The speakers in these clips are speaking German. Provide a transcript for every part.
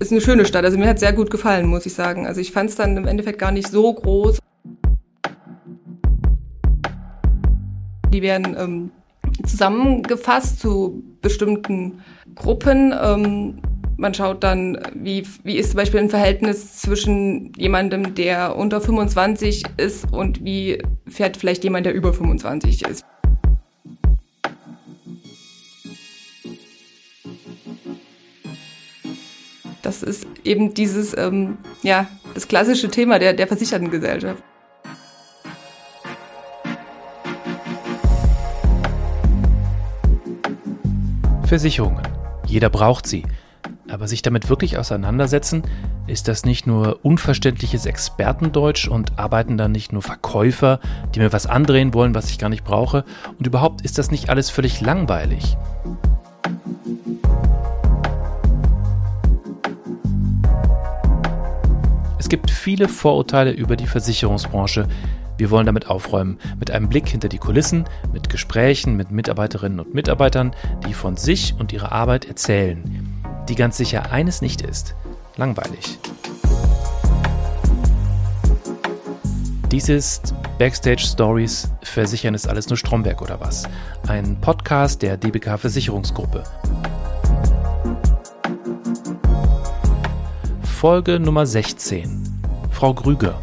ist eine schöne Stadt. Also mir hat sehr gut gefallen, muss ich sagen. Also ich fand es dann im Endeffekt gar nicht so groß. Die werden ähm, zusammengefasst zu bestimmten Gruppen. Ähm, man schaut dann, wie, wie ist zum Beispiel ein Verhältnis zwischen jemandem, der unter 25 ist und wie fährt vielleicht jemand, der über 25 ist. Das ist eben dieses, ähm, ja, das klassische Thema der, der Versichertengesellschaft. Versicherungen. Jeder braucht sie. Aber sich damit wirklich auseinandersetzen, ist das nicht nur unverständliches Expertendeutsch und arbeiten dann nicht nur Verkäufer, die mir was andrehen wollen, was ich gar nicht brauche? Und überhaupt ist das nicht alles völlig langweilig? Viele Vorurteile über die Versicherungsbranche. Wir wollen damit aufräumen, mit einem Blick hinter die Kulissen, mit Gesprächen mit Mitarbeiterinnen und Mitarbeitern, die von sich und ihrer Arbeit erzählen die ganz sicher eines nicht ist, langweilig. Dies ist Backstage Stories, Versichern ist alles nur Stromberg oder was? Ein Podcast der DBK Versicherungsgruppe. Folge Nummer 16. Frau Grüger.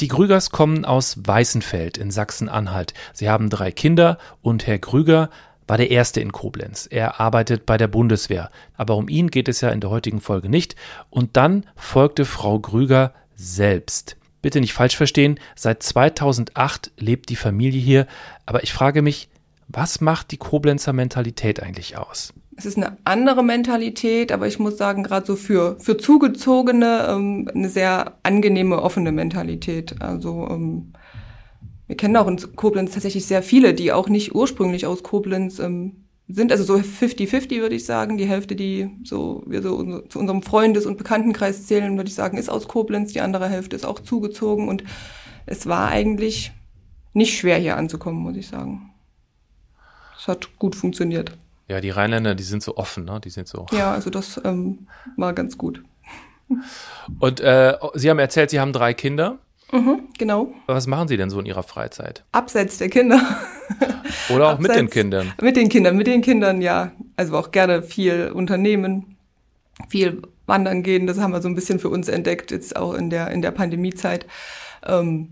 Die Grügers kommen aus Weißenfeld in Sachsen-Anhalt. Sie haben drei Kinder und Herr Grüger war der Erste in Koblenz. Er arbeitet bei der Bundeswehr. Aber um ihn geht es ja in der heutigen Folge nicht. Und dann folgte Frau Grüger selbst. Bitte nicht falsch verstehen, seit 2008 lebt die Familie hier. Aber ich frage mich, was macht die Koblenzer Mentalität eigentlich aus? Es ist eine andere Mentalität, aber ich muss sagen, gerade so für, für Zugezogene ähm, eine sehr angenehme, offene Mentalität. Also ähm, wir kennen auch in Koblenz tatsächlich sehr viele, die auch nicht ursprünglich aus Koblenz ähm, sind. Also so 50-50 würde ich sagen. Die Hälfte, die so wir so zu unserem Freundes- und Bekanntenkreis zählen, würde ich sagen, ist aus Koblenz. Die andere Hälfte ist auch zugezogen. Und es war eigentlich nicht schwer hier anzukommen, muss ich sagen. Es hat gut funktioniert. Ja, die Rheinländer, die sind so offen, ne? Die sind so. Ja, also das ähm, war ganz gut. Und äh, Sie haben erzählt, Sie haben drei Kinder. Mhm, genau. Was machen Sie denn so in Ihrer Freizeit? Abseits der Kinder. Oder auch Abseits, mit den Kindern? Mit den Kindern, mit den Kindern, ja. Also auch gerne viel unternehmen, viel wandern gehen. Das haben wir so ein bisschen für uns entdeckt, jetzt auch in der, in der Pandemiezeit. Ähm,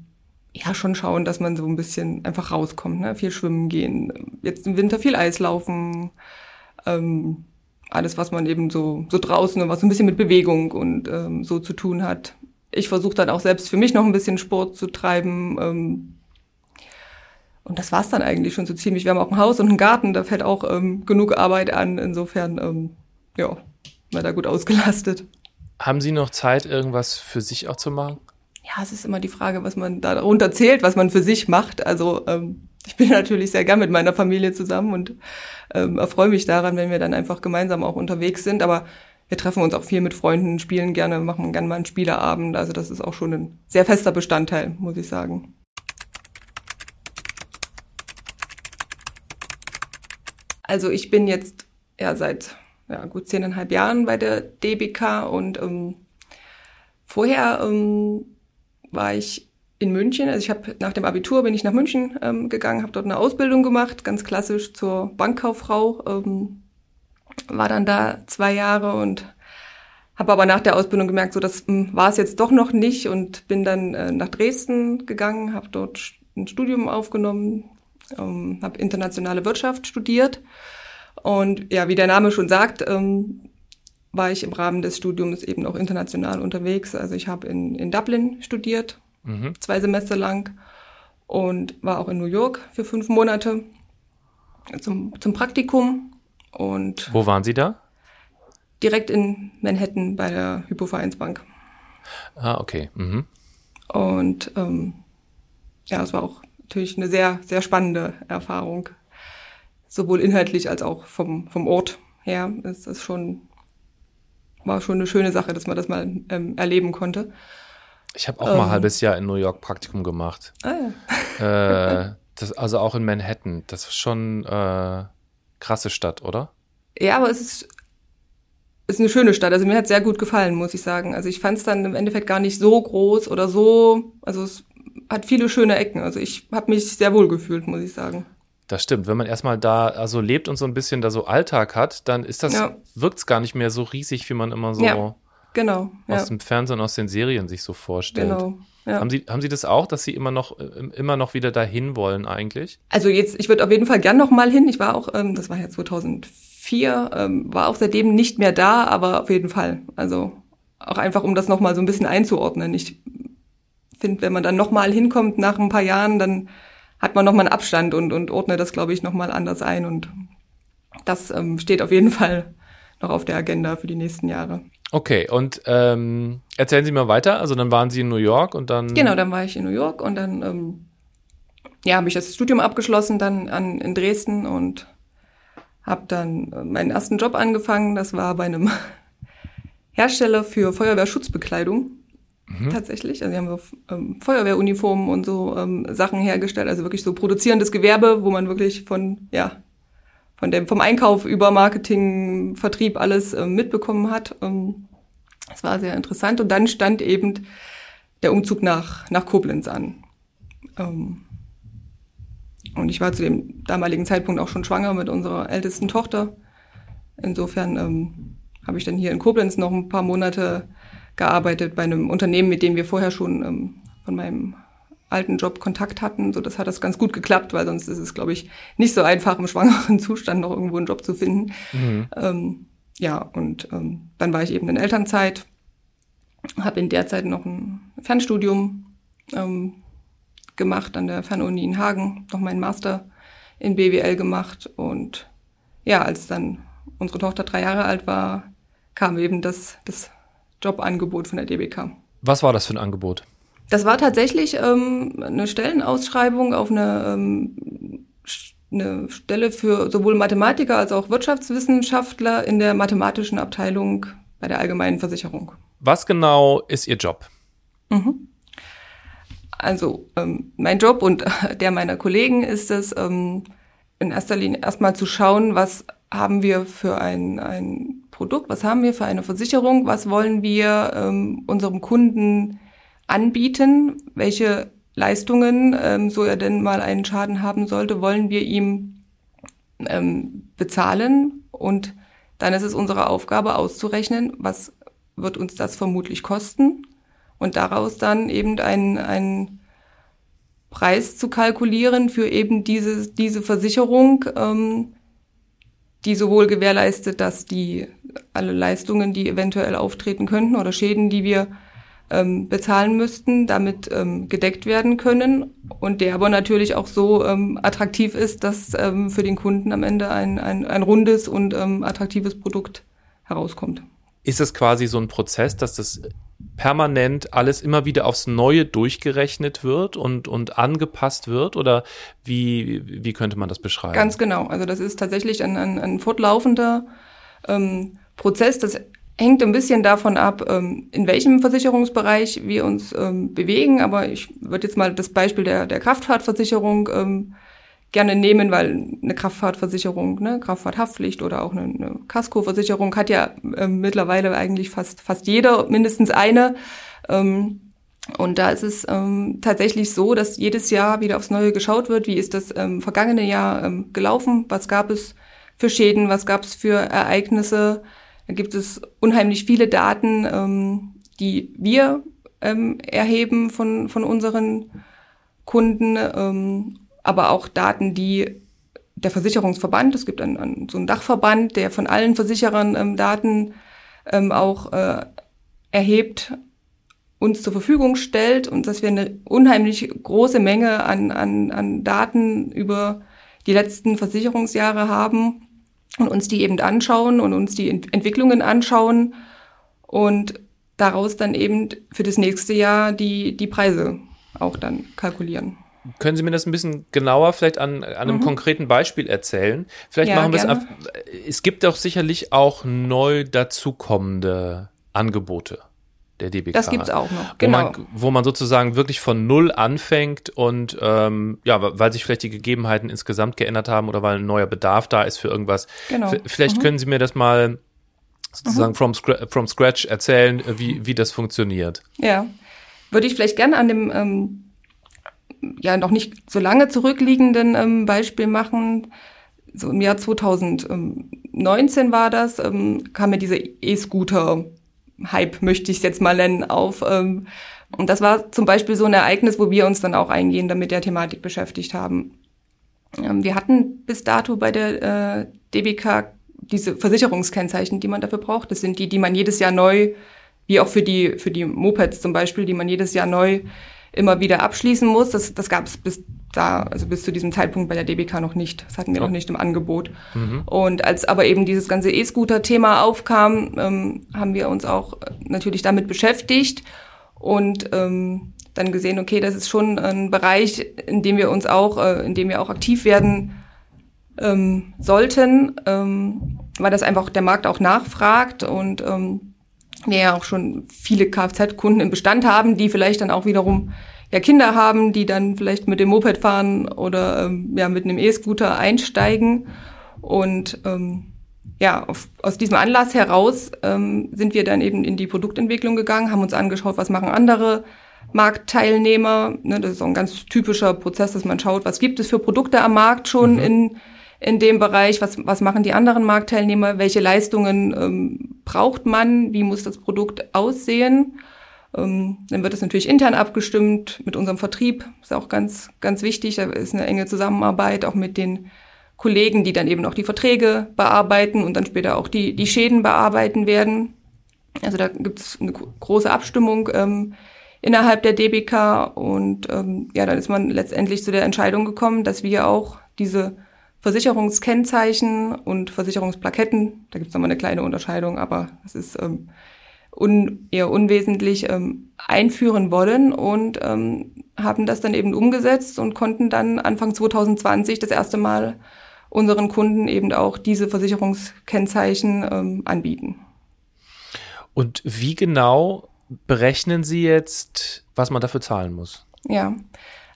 ja schon schauen, dass man so ein bisschen einfach rauskommt, ne? viel schwimmen gehen, jetzt im Winter viel Eis laufen, ähm, alles, was man eben so, so draußen und was so ein bisschen mit Bewegung und ähm, so zu tun hat. Ich versuche dann auch selbst für mich noch ein bisschen Sport zu treiben. Ähm, und das war's dann eigentlich schon so ziemlich. Wir haben auch ein Haus und einen Garten, da fällt auch ähm, genug Arbeit an. Insofern, ähm, ja, war da gut ausgelastet. Haben Sie noch Zeit, irgendwas für sich auch zu machen? Ja, es ist immer die Frage, was man da darunter zählt, was man für sich macht. Also ähm, ich bin natürlich sehr gern mit meiner Familie zusammen und ähm, erfreue mich daran, wenn wir dann einfach gemeinsam auch unterwegs sind. Aber wir treffen uns auch viel mit Freunden, spielen gerne, machen gerne mal einen Spieleabend. Also das ist auch schon ein sehr fester Bestandteil, muss ich sagen. Also ich bin jetzt ja seit ja, gut zehneinhalb Jahren bei der DBK und ähm, vorher ähm, war ich in München. Also ich habe nach dem Abitur bin ich nach München ähm, gegangen, habe dort eine Ausbildung gemacht, ganz klassisch zur Bankkauffrau. Ähm, war dann da zwei Jahre und habe aber nach der Ausbildung gemerkt, so das hm, war es jetzt doch noch nicht und bin dann äh, nach Dresden gegangen, habe dort ein Studium aufgenommen, ähm, habe internationale Wirtschaft studiert und ja, wie der Name schon sagt, ähm, war ich im Rahmen des Studiums eben auch international unterwegs. Also ich habe in, in Dublin studiert, mhm. zwei Semester lang und war auch in New York für fünf Monate zum, zum Praktikum. Und Wo waren Sie da? Direkt in Manhattan bei der Hypovereinsbank. Ah, okay. Mhm. Und ähm, ja, es war auch natürlich eine sehr, sehr spannende Erfahrung. Sowohl inhaltlich als auch vom, vom Ort her ist das schon war schon eine schöne Sache, dass man das mal ähm, erleben konnte. Ich habe auch ähm, mal ein halbes Jahr in New York Praktikum gemacht. Ah, ja. äh, das, also auch in Manhattan. Das ist schon äh, krasse Stadt, oder? Ja, aber es ist, ist eine schöne Stadt. Also mir hat sehr gut gefallen, muss ich sagen. Also ich fand es dann im Endeffekt gar nicht so groß oder so. Also es hat viele schöne Ecken. Also ich habe mich sehr wohl gefühlt, muss ich sagen. Das stimmt. Wenn man erstmal da also lebt und so ein bisschen da so Alltag hat, dann ist das, ja. wirkt es gar nicht mehr so riesig, wie man immer so ja, genau, aus ja. dem Fernsehen, aus den Serien sich so vorstellt. Genau. Ja. Haben, Sie, haben Sie das auch, dass Sie immer noch, äh, immer noch wieder dahin wollen eigentlich? Also jetzt, ich würde auf jeden Fall gern noch mal hin. Ich war auch, ähm, das war ja 2004, ähm, war auch seitdem nicht mehr da, aber auf jeden Fall. Also auch einfach, um das noch mal so ein bisschen einzuordnen. Ich finde, wenn man dann noch mal hinkommt nach ein paar Jahren, dann hat man noch mal einen Abstand und, und ordnet das, glaube ich, noch mal anders ein. Und das ähm, steht auf jeden Fall noch auf der Agenda für die nächsten Jahre. Okay, und ähm, erzählen Sie mal weiter. Also dann waren Sie in New York und dann. Genau, dann war ich in New York und dann ähm, ja, habe ich das Studium abgeschlossen, dann an, in Dresden und habe dann äh, meinen ersten Job angefangen. Das war bei einem Hersteller für Feuerwehrschutzbekleidung. Mhm. Tatsächlich. Also wir haben so ähm, Feuerwehruniformen und so ähm, Sachen hergestellt, also wirklich so produzierendes Gewerbe, wo man wirklich von, ja, von dem, vom Einkauf über Marketing, Vertrieb alles äh, mitbekommen hat. Ähm, das war sehr interessant. Und dann stand eben der Umzug nach, nach Koblenz an. Ähm, und ich war zu dem damaligen Zeitpunkt auch schon schwanger mit unserer ältesten Tochter. Insofern ähm, habe ich dann hier in Koblenz noch ein paar Monate gearbeitet bei einem Unternehmen, mit dem wir vorher schon ähm, von meinem alten Job Kontakt hatten. So, das hat das ganz gut geklappt, weil sonst ist es, glaube ich, nicht so einfach im schwangeren Zustand noch irgendwo einen Job zu finden. Mhm. Ähm, ja, und ähm, dann war ich eben in Elternzeit, habe in der Zeit noch ein Fernstudium ähm, gemacht an der Fernuni in Hagen, noch meinen Master in BWL gemacht und ja, als dann unsere Tochter drei Jahre alt war, kam eben das, das Jobangebot von der DBK. Was war das für ein Angebot? Das war tatsächlich ähm, eine Stellenausschreibung auf eine, ähm, eine Stelle für sowohl Mathematiker als auch Wirtschaftswissenschaftler in der mathematischen Abteilung bei der Allgemeinen Versicherung. Was genau ist Ihr Job? Mhm. Also ähm, mein Job und der meiner Kollegen ist es, ähm, in erster Linie erstmal zu schauen, was haben wir für ein, ein Produkt, was haben wir für eine Versicherung, was wollen wir ähm, unserem Kunden anbieten, welche Leistungen, ähm, so er denn mal einen Schaden haben sollte, wollen wir ihm ähm, bezahlen und dann ist es unsere Aufgabe auszurechnen, was wird uns das vermutlich kosten und daraus dann eben einen, einen Preis zu kalkulieren für eben diese, diese Versicherung, ähm, die sowohl gewährleistet, dass die alle Leistungen, die eventuell auftreten könnten oder Schäden, die wir ähm, bezahlen müssten, damit ähm, gedeckt werden können und der aber natürlich auch so ähm, attraktiv ist, dass ähm, für den Kunden am Ende ein, ein, ein rundes und ähm, attraktives Produkt herauskommt. Ist es quasi so ein Prozess, dass das permanent alles immer wieder aufs Neue durchgerechnet wird und, und angepasst wird? Oder wie, wie könnte man das beschreiben? Ganz genau. Also das ist tatsächlich ein, ein, ein fortlaufender ähm, Prozess. Das hängt ein bisschen davon ab, ähm, in welchem Versicherungsbereich wir uns ähm, bewegen. Aber ich würde jetzt mal das Beispiel der, der Kraftfahrtversicherung ähm, gerne nehmen, weil eine Kraftfahrtversicherung, ne, Kraftfahrthaftpflicht oder auch eine, eine Kaskoversicherung hat ja mittlerweile eigentlich fast fast jeder mindestens eine. Und da ist es ähm, tatsächlich so, dass jedes Jahr wieder aufs Neue geschaut wird, wie ist das ähm, vergangene Jahr gelaufen, was gab es für Schäden, was gab es für Ereignisse, da gibt es unheimlich viele Daten, ähm, die wir ähm, erheben von, von unseren Kunden, ähm, aber auch Daten, die der Versicherungsverband, es gibt einen, einen, so einen Dachverband, der von allen Versicherern ähm, Daten ähm, auch äh, erhebt, uns zur Verfügung stellt und dass wir eine unheimlich große Menge an, an, an Daten über die letzten Versicherungsjahre haben und uns die eben anschauen und uns die Entwicklungen anschauen und daraus dann eben für das nächste Jahr die, die Preise auch dann kalkulieren. Können Sie mir das ein bisschen genauer vielleicht an, an einem mhm. konkreten Beispiel erzählen? Vielleicht ja, machen wir gerne. es Es gibt doch sicherlich auch neu dazukommende Angebote. Der DBK. Das gibt's auch noch, genau. Wo man, wo man sozusagen wirklich von Null anfängt und ähm, ja, weil sich vielleicht die Gegebenheiten insgesamt geändert haben oder weil ein neuer Bedarf da ist für irgendwas. Genau. V vielleicht mhm. können Sie mir das mal sozusagen mhm. from, scra from scratch erzählen, wie, wie das funktioniert. Ja, würde ich vielleicht gerne an dem ähm, ja noch nicht so lange zurückliegenden ähm, Beispiel machen. So im Jahr 2019 war das, ähm, kam mir diese E-Scooter Hype, möchte ich es jetzt mal nennen, auf. Ähm, und das war zum Beispiel so ein Ereignis, wo wir uns dann auch eingehend mit der Thematik beschäftigt haben. Ähm, wir hatten bis dato bei der äh, DBK diese Versicherungskennzeichen, die man dafür braucht. Das sind die, die man jedes Jahr neu, wie auch für die, für die Mopeds zum Beispiel, die man jedes Jahr neu immer wieder abschließen muss. Das, das gab es bis da, also bis zu diesem Zeitpunkt bei der DBK noch nicht. Das hatten wir noch nicht im Angebot. Mhm. Und als aber eben dieses ganze E-Scooter-Thema aufkam, ähm, haben wir uns auch natürlich damit beschäftigt und ähm, dann gesehen, okay, das ist schon ein Bereich, in dem wir uns auch, äh, in dem wir auch aktiv werden ähm, sollten, ähm, weil das einfach der Markt auch nachfragt und ähm, wir ja auch schon viele Kfz-Kunden im Bestand haben, die vielleicht dann auch wiederum ja Kinder haben, die dann vielleicht mit dem Moped fahren oder ähm, ja mit einem E-Scooter einsteigen. Und ähm, ja, auf, aus diesem Anlass heraus ähm, sind wir dann eben in die Produktentwicklung gegangen, haben uns angeschaut, was machen andere Marktteilnehmer. Ne, das ist auch ein ganz typischer Prozess, dass man schaut, was gibt es für Produkte am Markt schon mhm. in, in dem Bereich, was, was machen die anderen Marktteilnehmer, welche Leistungen ähm, braucht man, wie muss das Produkt aussehen. Ähm, dann wird es natürlich intern abgestimmt mit unserem Vertrieb. Ist auch ganz, ganz wichtig. Da ist eine enge Zusammenarbeit auch mit den Kollegen, die dann eben auch die Verträge bearbeiten und dann später auch die, die Schäden bearbeiten werden. Also da gibt es eine große Abstimmung ähm, innerhalb der DBK und ähm, ja, dann ist man letztendlich zu der Entscheidung gekommen, dass wir auch diese Versicherungskennzeichen und Versicherungsplaketten, da gibt es nochmal eine kleine Unterscheidung, aber das ist ähm, un, eher unwesentlich ähm, einführen wollen und ähm, haben das dann eben umgesetzt und konnten dann Anfang 2020 das erste Mal unseren Kunden eben auch diese Versicherungskennzeichen ähm, anbieten. Und wie genau berechnen Sie jetzt, was man dafür zahlen muss? Ja,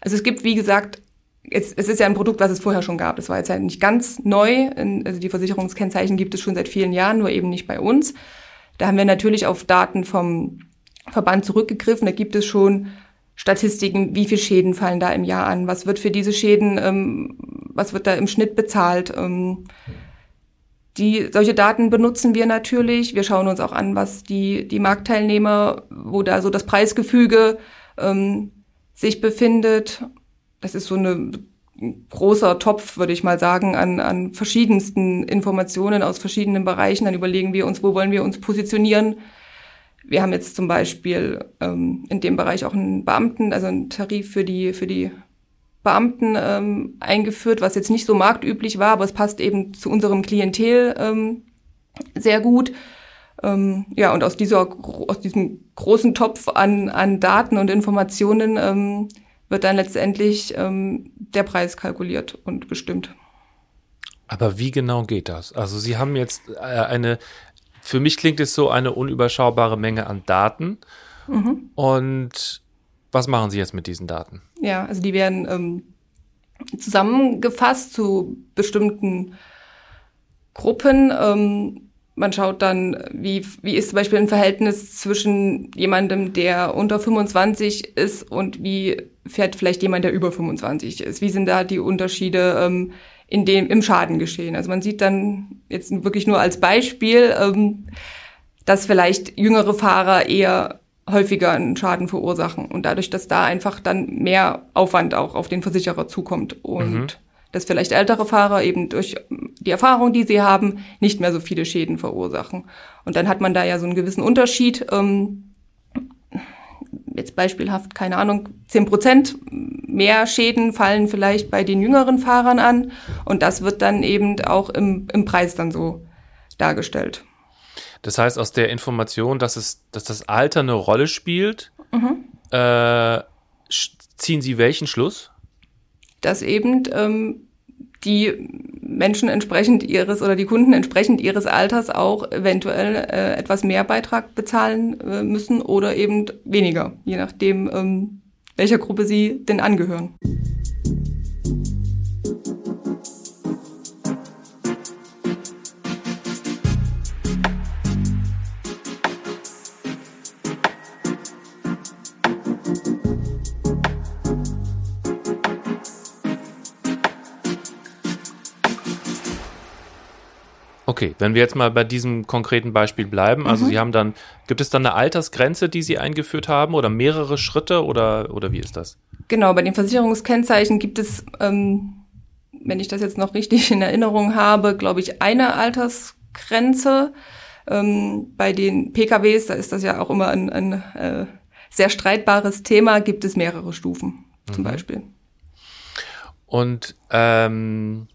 also es gibt, wie gesagt, es, es ist ja ein Produkt, was es vorher schon gab. Das war jetzt halt nicht ganz neu. Also die Versicherungskennzeichen gibt es schon seit vielen Jahren, nur eben nicht bei uns. Da haben wir natürlich auf Daten vom Verband zurückgegriffen. Da gibt es schon Statistiken, wie viele Schäden fallen da im Jahr an, was wird für diese Schäden, ähm, was wird da im Schnitt bezahlt. Ähm, die, solche Daten benutzen wir natürlich. Wir schauen uns auch an, was die, die Marktteilnehmer, wo da so das Preisgefüge ähm, sich befindet. Das ist so eine großer Topf, würde ich mal sagen, an, an verschiedensten Informationen aus verschiedenen Bereichen. Dann überlegen wir uns, wo wollen wir uns positionieren. Wir haben jetzt zum Beispiel ähm, in dem Bereich auch einen Beamten, also einen Tarif für die, für die Beamten ähm, eingeführt, was jetzt nicht so marktüblich war, aber es passt eben zu unserem Klientel ähm, sehr gut. Ähm, ja, und aus dieser, aus diesem großen Topf an, an Daten und Informationen ähm, wird dann letztendlich ähm, der Preis kalkuliert und bestimmt. Aber wie genau geht das? Also Sie haben jetzt äh, eine, für mich klingt es so eine unüberschaubare Menge an Daten. Mhm. Und was machen Sie jetzt mit diesen Daten? Ja, also die werden ähm, zusammengefasst zu bestimmten Gruppen. Ähm, man schaut dann, wie, wie ist zum Beispiel ein Verhältnis zwischen jemandem, der unter 25 ist und wie fährt vielleicht jemand, der über 25 ist. Wie sind da die Unterschiede ähm, in dem, im Schadengeschehen? Also man sieht dann jetzt wirklich nur als Beispiel, ähm, dass vielleicht jüngere Fahrer eher häufiger einen Schaden verursachen und dadurch, dass da einfach dann mehr Aufwand auch auf den Versicherer zukommt und mhm dass vielleicht ältere Fahrer eben durch die Erfahrung, die sie haben, nicht mehr so viele Schäden verursachen. Und dann hat man da ja so einen gewissen Unterschied. Ähm, jetzt beispielhaft, keine Ahnung, zehn Prozent mehr Schäden fallen vielleicht bei den jüngeren Fahrern an. Und das wird dann eben auch im, im Preis dann so dargestellt. Das heißt, aus der Information, dass, es, dass das Alter eine Rolle spielt, mhm. äh, ziehen Sie welchen Schluss? dass eben ähm, die Menschen entsprechend ihres oder die Kunden entsprechend ihres Alters auch eventuell äh, etwas mehr Beitrag bezahlen äh, müssen oder eben weniger, je nachdem, ähm, welcher Gruppe sie denn angehören. Okay, wenn wir jetzt mal bei diesem konkreten Beispiel bleiben, also mhm. Sie haben dann, gibt es dann eine Altersgrenze, die Sie eingeführt haben oder mehrere Schritte oder, oder wie ist das? Genau, bei den Versicherungskennzeichen gibt es, ähm, wenn ich das jetzt noch richtig in Erinnerung habe, glaube ich, eine Altersgrenze. Ähm, bei den PKWs, da ist das ja auch immer ein, ein äh, sehr streitbares Thema, gibt es mehrere Stufen zum mhm. Beispiel. Und ähm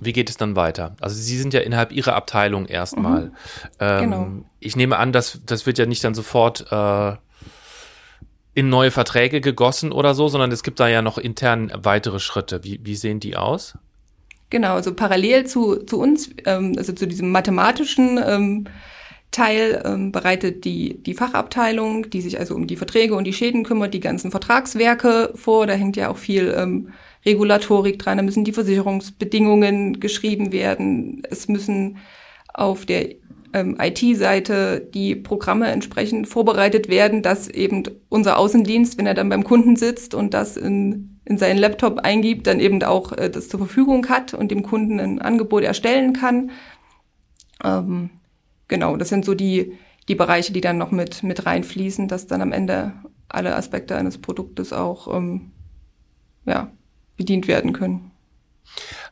wie geht es dann weiter? Also Sie sind ja innerhalb Ihrer Abteilung erstmal. Mhm. Ähm, genau. Ich nehme an, dass das wird ja nicht dann sofort äh, in neue Verträge gegossen oder so, sondern es gibt da ja noch intern weitere Schritte. Wie, wie sehen die aus? Genau, also parallel zu, zu uns, ähm, also zu diesem mathematischen ähm, Teil ähm, bereitet die, die Fachabteilung, die sich also um die Verträge und die Schäden kümmert, die ganzen Vertragswerke vor. Da hängt ja auch viel ähm, Regulatorik dran, da müssen die Versicherungsbedingungen geschrieben werden. Es müssen auf der ähm, IT-Seite die Programme entsprechend vorbereitet werden, dass eben unser Außendienst, wenn er dann beim Kunden sitzt und das in, in seinen Laptop eingibt, dann eben auch äh, das zur Verfügung hat und dem Kunden ein Angebot erstellen kann. Ähm, genau, das sind so die, die Bereiche, die dann noch mit, mit reinfließen, dass dann am Ende alle Aspekte eines Produktes auch ähm, ja, bedient werden können.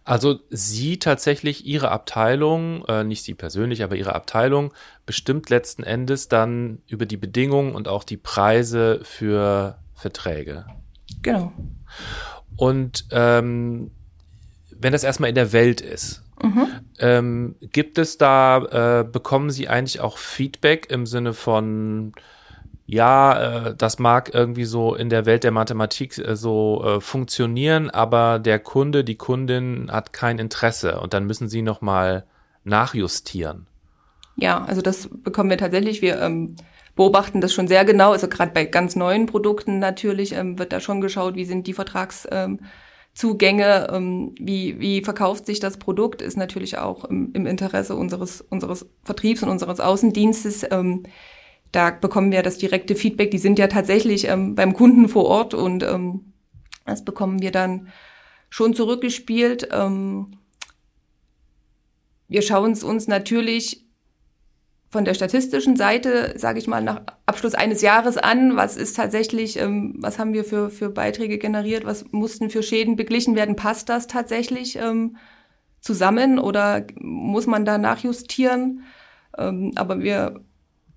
Also Sie tatsächlich, Ihre Abteilung, äh, nicht Sie persönlich, aber Ihre Abteilung bestimmt letzten Endes dann über die Bedingungen und auch die Preise für Verträge. Genau. Und ähm, wenn das erstmal in der Welt ist, mhm. ähm, gibt es da, äh, bekommen Sie eigentlich auch Feedback im Sinne von, ja, äh, das mag irgendwie so in der Welt der Mathematik äh, so äh, funktionieren, aber der Kunde, die Kundin hat kein Interesse und dann müssen sie nochmal nachjustieren. Ja, also das bekommen wir tatsächlich. Wir ähm, beobachten das schon sehr genau. Also gerade bei ganz neuen Produkten natürlich ähm, wird da schon geschaut, wie sind die Vertragszugänge, ähm, wie, wie verkauft sich das Produkt, ist natürlich auch im, im Interesse unseres, unseres Vertriebs und unseres Außendienstes. Da bekommen wir das direkte Feedback. Die sind ja tatsächlich ähm, beim Kunden vor Ort und ähm, das bekommen wir dann schon zurückgespielt. Ähm, wir schauen es uns natürlich von der statistischen Seite, sage ich mal, nach Abschluss eines Jahres an. Was ist tatsächlich, ähm, was haben wir für, für Beiträge generiert? Was mussten für Schäden beglichen werden? Passt das tatsächlich ähm, zusammen oder muss man da nachjustieren? Ähm, aber wir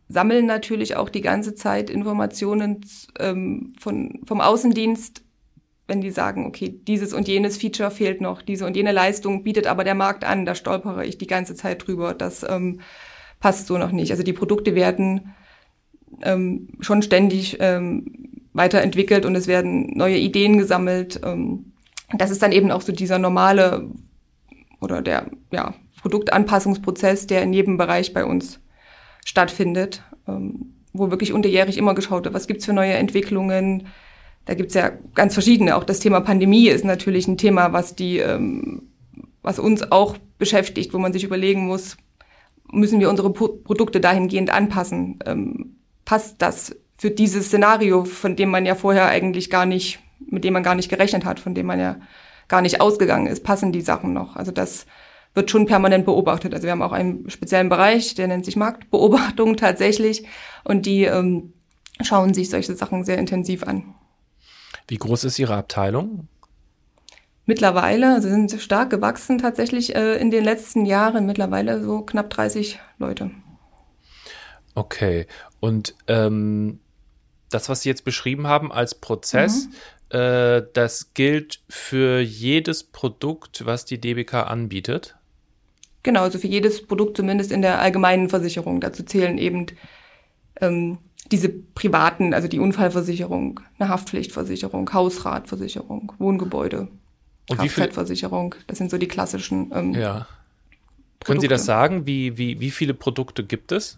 sammeln natürlich auch die ganze Zeit Informationen ähm, von, vom Außendienst, wenn die sagen, okay, dieses und jenes Feature fehlt noch, diese und jene Leistung bietet aber der Markt an, da stolpere ich die ganze Zeit drüber, das ähm, passt so noch nicht. Also die Produkte werden ähm, schon ständig ähm, weiterentwickelt und es werden neue Ideen gesammelt. Ähm, das ist dann eben auch so dieser normale oder der ja, Produktanpassungsprozess, der in jedem Bereich bei uns stattfindet, ähm, wo wirklich unterjährig immer geschaut wird, was gibt's für neue Entwicklungen. Da gibt's ja ganz verschiedene. Auch das Thema Pandemie ist natürlich ein Thema, was die, ähm, was uns auch beschäftigt, wo man sich überlegen muss, müssen wir unsere Produkte dahingehend anpassen? Ähm, passt das für dieses Szenario, von dem man ja vorher eigentlich gar nicht, mit dem man gar nicht gerechnet hat, von dem man ja gar nicht ausgegangen ist, passen die Sachen noch? Also das wird schon permanent beobachtet. Also wir haben auch einen speziellen Bereich, der nennt sich Marktbeobachtung tatsächlich. Und die ähm, schauen sich solche Sachen sehr intensiv an. Wie groß ist Ihre Abteilung? Mittlerweile, also sind stark gewachsen tatsächlich äh, in den letzten Jahren, mittlerweile so knapp 30 Leute. Okay. Und ähm, das, was Sie jetzt beschrieben haben als Prozess, mhm. äh, das gilt für jedes Produkt, was die DBK anbietet? Genau, also für jedes Produkt zumindest in der allgemeinen Versicherung. Dazu zählen eben ähm, diese privaten, also die Unfallversicherung, eine Haftpflichtversicherung, Hausratversicherung, Wohngebäude. Und Kfz-Versicherung, das sind so die klassischen. Ähm, ja. Können Sie das sagen? Wie, wie, wie viele Produkte gibt es?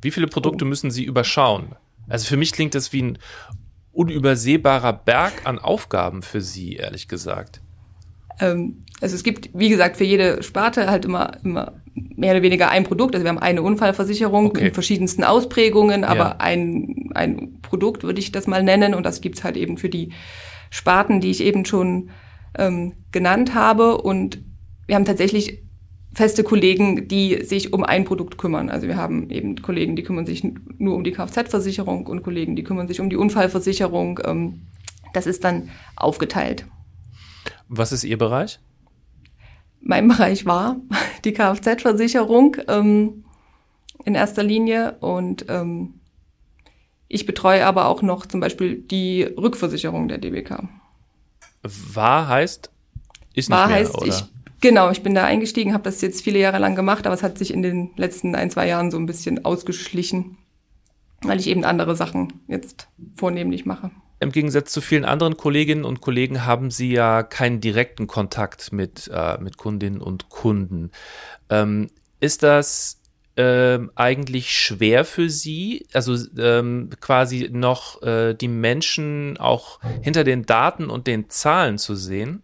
Wie viele Produkte oh. müssen Sie überschauen? Also für mich klingt das wie ein unübersehbarer Berg an Aufgaben für Sie, ehrlich gesagt. Ähm, also es gibt, wie gesagt, für jede Sparte halt immer, immer mehr oder weniger ein Produkt. Also wir haben eine Unfallversicherung okay. in verschiedensten Ausprägungen, aber ja. ein, ein Produkt würde ich das mal nennen und das gibt's halt eben für die Sparten, die ich eben schon ähm, genannt habe. Und wir haben tatsächlich feste Kollegen, die sich um ein Produkt kümmern. Also wir haben eben Kollegen, die kümmern sich nur um die Kfz-Versicherung und Kollegen, die kümmern sich um die Unfallversicherung. Ähm, das ist dann aufgeteilt. Was ist Ihr Bereich? Mein Bereich war die Kfz-Versicherung ähm, in erster Linie und ähm, ich betreue aber auch noch zum Beispiel die Rückversicherung der DBK. War heißt ist nicht war mehr, heißt, ich genau, ich bin da eingestiegen, habe das jetzt viele Jahre lang gemacht, aber es hat sich in den letzten ein zwei Jahren so ein bisschen ausgeschlichen, weil ich eben andere Sachen jetzt vornehmlich mache. Im Gegensatz zu vielen anderen Kolleginnen und Kollegen haben Sie ja keinen direkten Kontakt mit, äh, mit Kundinnen und Kunden. Ähm, ist das ähm, eigentlich schwer für Sie, also ähm, quasi noch äh, die Menschen auch hinter den Daten und den Zahlen zu sehen?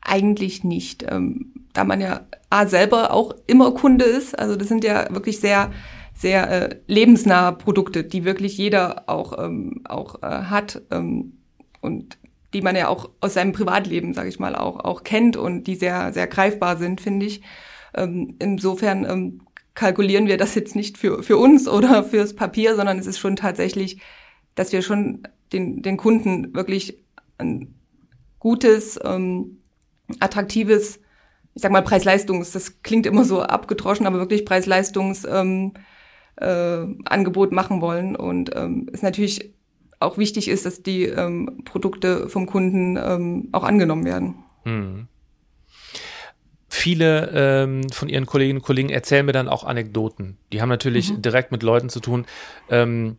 Eigentlich nicht, ähm, da man ja A selber auch immer Kunde ist. Also das sind ja wirklich sehr sehr äh, lebensnahe Produkte, die wirklich jeder auch, ähm, auch äh, hat ähm, und die man ja auch aus seinem Privatleben, sage ich mal, auch, auch kennt und die sehr, sehr greifbar sind, finde ich. Ähm, insofern ähm, kalkulieren wir das jetzt nicht für, für uns oder fürs Papier, sondern es ist schon tatsächlich, dass wir schon den, den Kunden wirklich ein gutes, ähm, attraktives, ich sag mal Preis-Leistungs, das klingt immer so abgedroschen, aber wirklich Preis-Leistungs ähm, äh, Angebot machen wollen. Und ähm, es natürlich auch wichtig ist, dass die ähm, Produkte vom Kunden ähm, auch angenommen werden. Hm. Viele ähm, von Ihren Kolleginnen und Kollegen erzählen mir dann auch Anekdoten. Die haben natürlich mhm. direkt mit Leuten zu tun. Ähm,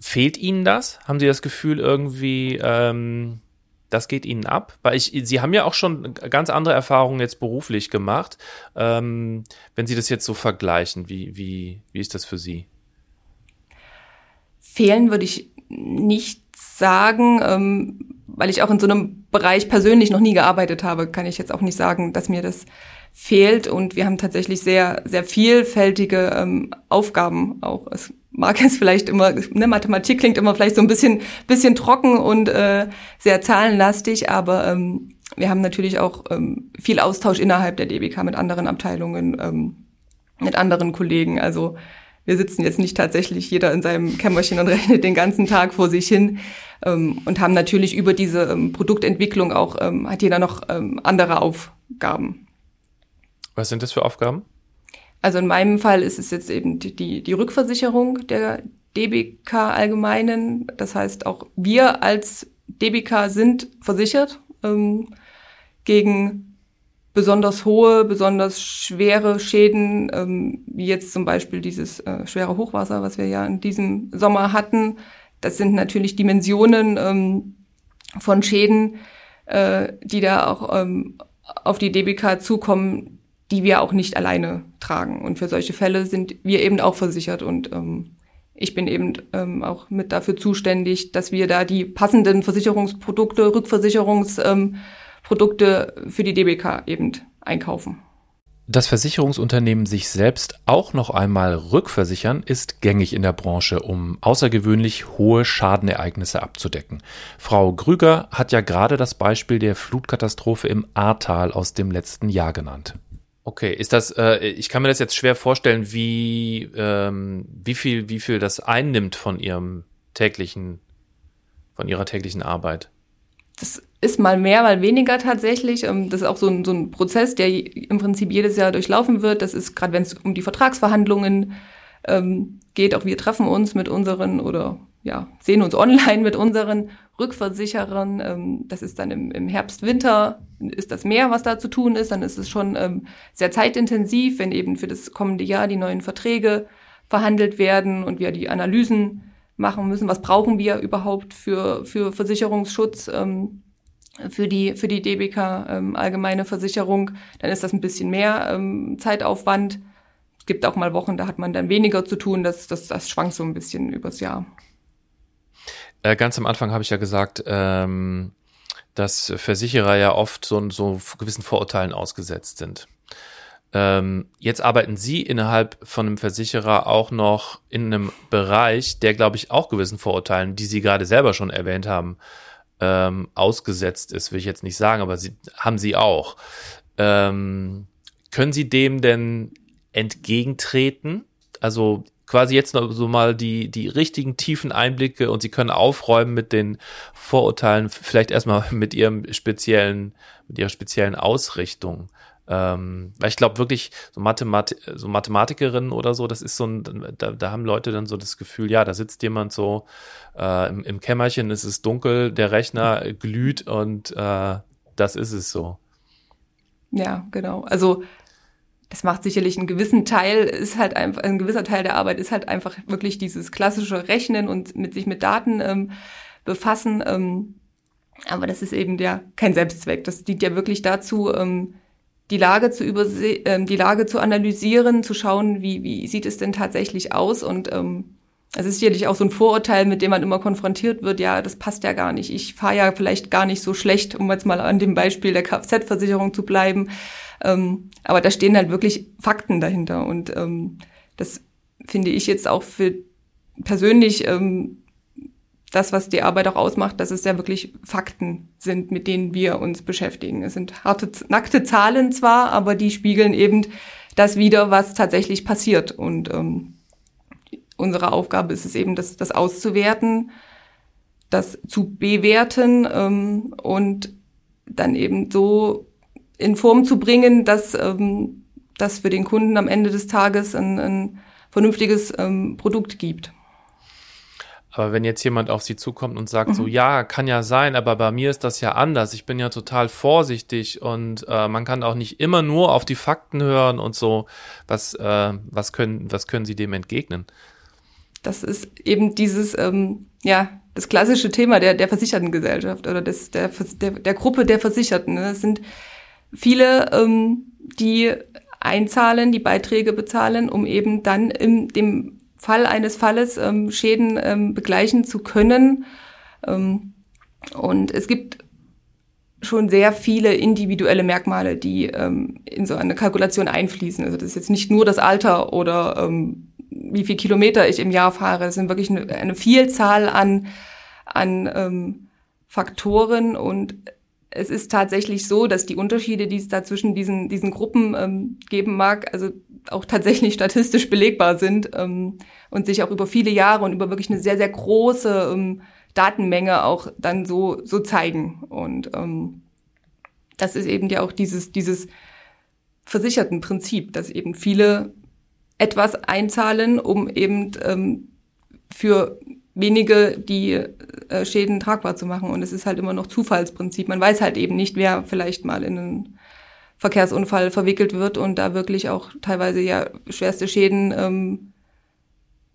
fehlt Ihnen das? Haben Sie das Gefühl irgendwie, ähm, das geht Ihnen ab? Weil ich, Sie haben ja auch schon ganz andere Erfahrungen jetzt beruflich gemacht. Ähm, wenn Sie das jetzt so vergleichen, wie, wie, wie ist das für Sie? Fehlen würde ich nicht sagen, ähm, weil ich auch in so einem Bereich persönlich noch nie gearbeitet habe, kann ich jetzt auch nicht sagen, dass mir das fehlt. Und wir haben tatsächlich sehr, sehr vielfältige ähm, Aufgaben auch. Es mag jetzt vielleicht immer, ne, Mathematik klingt immer vielleicht so ein bisschen, bisschen trocken und äh, sehr zahlenlastig, aber ähm, wir haben natürlich auch ähm, viel Austausch innerhalb der DBK mit anderen Abteilungen, ähm, mit anderen Kollegen. Also wir sitzen jetzt nicht tatsächlich jeder in seinem Kämmerchen und rechnet den ganzen Tag vor sich hin ähm, und haben natürlich über diese ähm, Produktentwicklung auch, ähm, hat jeder noch ähm, andere Aufgaben. Was sind das für Aufgaben? Also in meinem Fall ist es jetzt eben die, die, Rückversicherung der DBK Allgemeinen. Das heißt, auch wir als DBK sind versichert ähm, gegen besonders hohe, besonders schwere Schäden, ähm, wie jetzt zum Beispiel dieses äh, schwere Hochwasser, was wir ja in diesem Sommer hatten. Das sind natürlich Dimensionen ähm, von Schäden, äh, die da auch ähm, auf die DBK zukommen, die wir auch nicht alleine tragen. Und für solche Fälle sind wir eben auch versichert und ähm, ich bin eben ähm, auch mit dafür zuständig, dass wir da die passenden Versicherungsprodukte, Rückversicherungsprodukte ähm, für die DBK eben einkaufen. Das Versicherungsunternehmen sich selbst auch noch einmal rückversichern, ist gängig in der Branche, um außergewöhnlich hohe Schadenereignisse abzudecken. Frau Grüger hat ja gerade das Beispiel der Flutkatastrophe im Ahrtal aus dem letzten Jahr genannt. Okay, ist das, äh, ich kann mir das jetzt schwer vorstellen, wie, ähm, wie viel, wie viel das einnimmt von ihrem täglichen, von ihrer täglichen Arbeit. Das ist mal mehr, mal weniger tatsächlich. Ähm, das ist auch so ein, so ein Prozess, der im Prinzip jedes Jahr durchlaufen wird. Das ist gerade, wenn es um die Vertragsverhandlungen ähm, geht, auch wir treffen uns mit unseren oder ja, sehen uns online mit unseren Rückversicherern. Ähm, das ist dann im, im Herbst, Winter ist das mehr, was da zu tun ist. Dann ist es schon ähm, sehr zeitintensiv, wenn eben für das kommende Jahr die neuen Verträge verhandelt werden und wir die Analysen machen müssen. Was brauchen wir überhaupt für, für Versicherungsschutz? Ähm, für die, für die DBK ähm, allgemeine Versicherung, dann ist das ein bisschen mehr ähm, Zeitaufwand. Es gibt auch mal Wochen, da hat man dann weniger zu tun. Das, das, das schwankt so ein bisschen übers Jahr. Äh, ganz am Anfang habe ich ja gesagt, ähm, dass Versicherer ja oft so, so gewissen Vorurteilen ausgesetzt sind. Ähm, jetzt arbeiten Sie innerhalb von einem Versicherer auch noch in einem Bereich, der, glaube ich, auch gewissen Vorurteilen, die Sie gerade selber schon erwähnt haben, ähm, ausgesetzt ist, will ich jetzt nicht sagen, aber Sie haben Sie auch. Ähm, können Sie dem denn entgegentreten? Also quasi jetzt noch so mal die, die richtigen tiefen Einblicke und Sie können aufräumen mit den Vorurteilen, vielleicht erstmal mit Ihrem speziellen, mit Ihrer speziellen Ausrichtung. Ähm, weil ich glaube wirklich, so, Mathemat so Mathematikerinnen oder so, das ist so ein, da, da haben Leute dann so das Gefühl, ja, da sitzt jemand so äh, im, im Kämmerchen, es ist dunkel, der Rechner glüht und äh, das ist es so. Ja, genau. Also das macht sicherlich einen gewissen Teil, ist halt einfach, ein gewisser Teil der Arbeit ist halt einfach wirklich dieses klassische Rechnen und mit sich mit Daten ähm, befassen. Ähm, aber das ist eben ja kein Selbstzweck. Das dient ja wirklich dazu, ähm, die Lage zu überse äh, die Lage zu analysieren, zu schauen, wie, wie sieht es denn tatsächlich aus und ähm, es ist sicherlich auch so ein Vorurteil, mit dem man immer konfrontiert wird, ja, das passt ja gar nicht. Ich fahre ja vielleicht gar nicht so schlecht, um jetzt mal an dem Beispiel der Kfz-Versicherung zu bleiben. Ähm, aber da stehen halt wirklich Fakten dahinter. Und ähm, das finde ich jetzt auch für persönlich ähm, das, was die Arbeit auch ausmacht, dass es ja wirklich Fakten sind, mit denen wir uns beschäftigen. Es sind harte, nackte Zahlen zwar, aber die spiegeln eben das wieder, was tatsächlich passiert. Und ähm, unsere Aufgabe ist es eben, das, das auszuwerten, das zu bewerten ähm, und dann eben so in Form zu bringen, dass ähm, das für den Kunden am Ende des Tages ein, ein vernünftiges ähm, Produkt gibt. Aber wenn jetzt jemand auf sie zukommt und sagt mhm. so, ja, kann ja sein, aber bei mir ist das ja anders. Ich bin ja total vorsichtig und äh, man kann auch nicht immer nur auf die Fakten hören und so. Was, äh, was können, was können Sie dem entgegnen? Das ist eben dieses, ähm, ja, das klassische Thema der, der Versichertengesellschaft oder des, der, der, der Gruppe der Versicherten. Ne? Das sind viele, ähm, die einzahlen, die Beiträge bezahlen, um eben dann in dem Fall eines Falles ähm, Schäden ähm, begleichen zu können. Ähm, und es gibt schon sehr viele individuelle Merkmale, die ähm, in so eine Kalkulation einfließen. Also das ist jetzt nicht nur das Alter oder ähm, wie viel Kilometer ich im Jahr fahre. Das sind wirklich eine, eine Vielzahl an, an ähm, Faktoren und es ist tatsächlich so, dass die Unterschiede, die es da zwischen diesen, diesen Gruppen ähm, geben mag, also auch tatsächlich statistisch belegbar sind ähm, und sich auch über viele Jahre und über wirklich eine sehr, sehr große ähm, Datenmenge auch dann so, so zeigen. Und ähm, das ist eben ja auch dieses, dieses versicherten Prinzip, dass eben viele etwas einzahlen, um eben ähm, für wenige die äh, Schäden tragbar zu machen. Und es ist halt immer noch Zufallsprinzip. Man weiß halt eben nicht, wer vielleicht mal in einen Verkehrsunfall verwickelt wird und da wirklich auch teilweise ja schwerste Schäden ähm,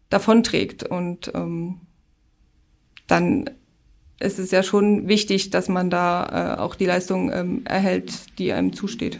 davonträgt. Und ähm, dann ist es ja schon wichtig, dass man da äh, auch die Leistung ähm, erhält, die einem zusteht.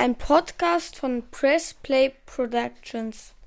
Ein Podcast von Press Play Productions.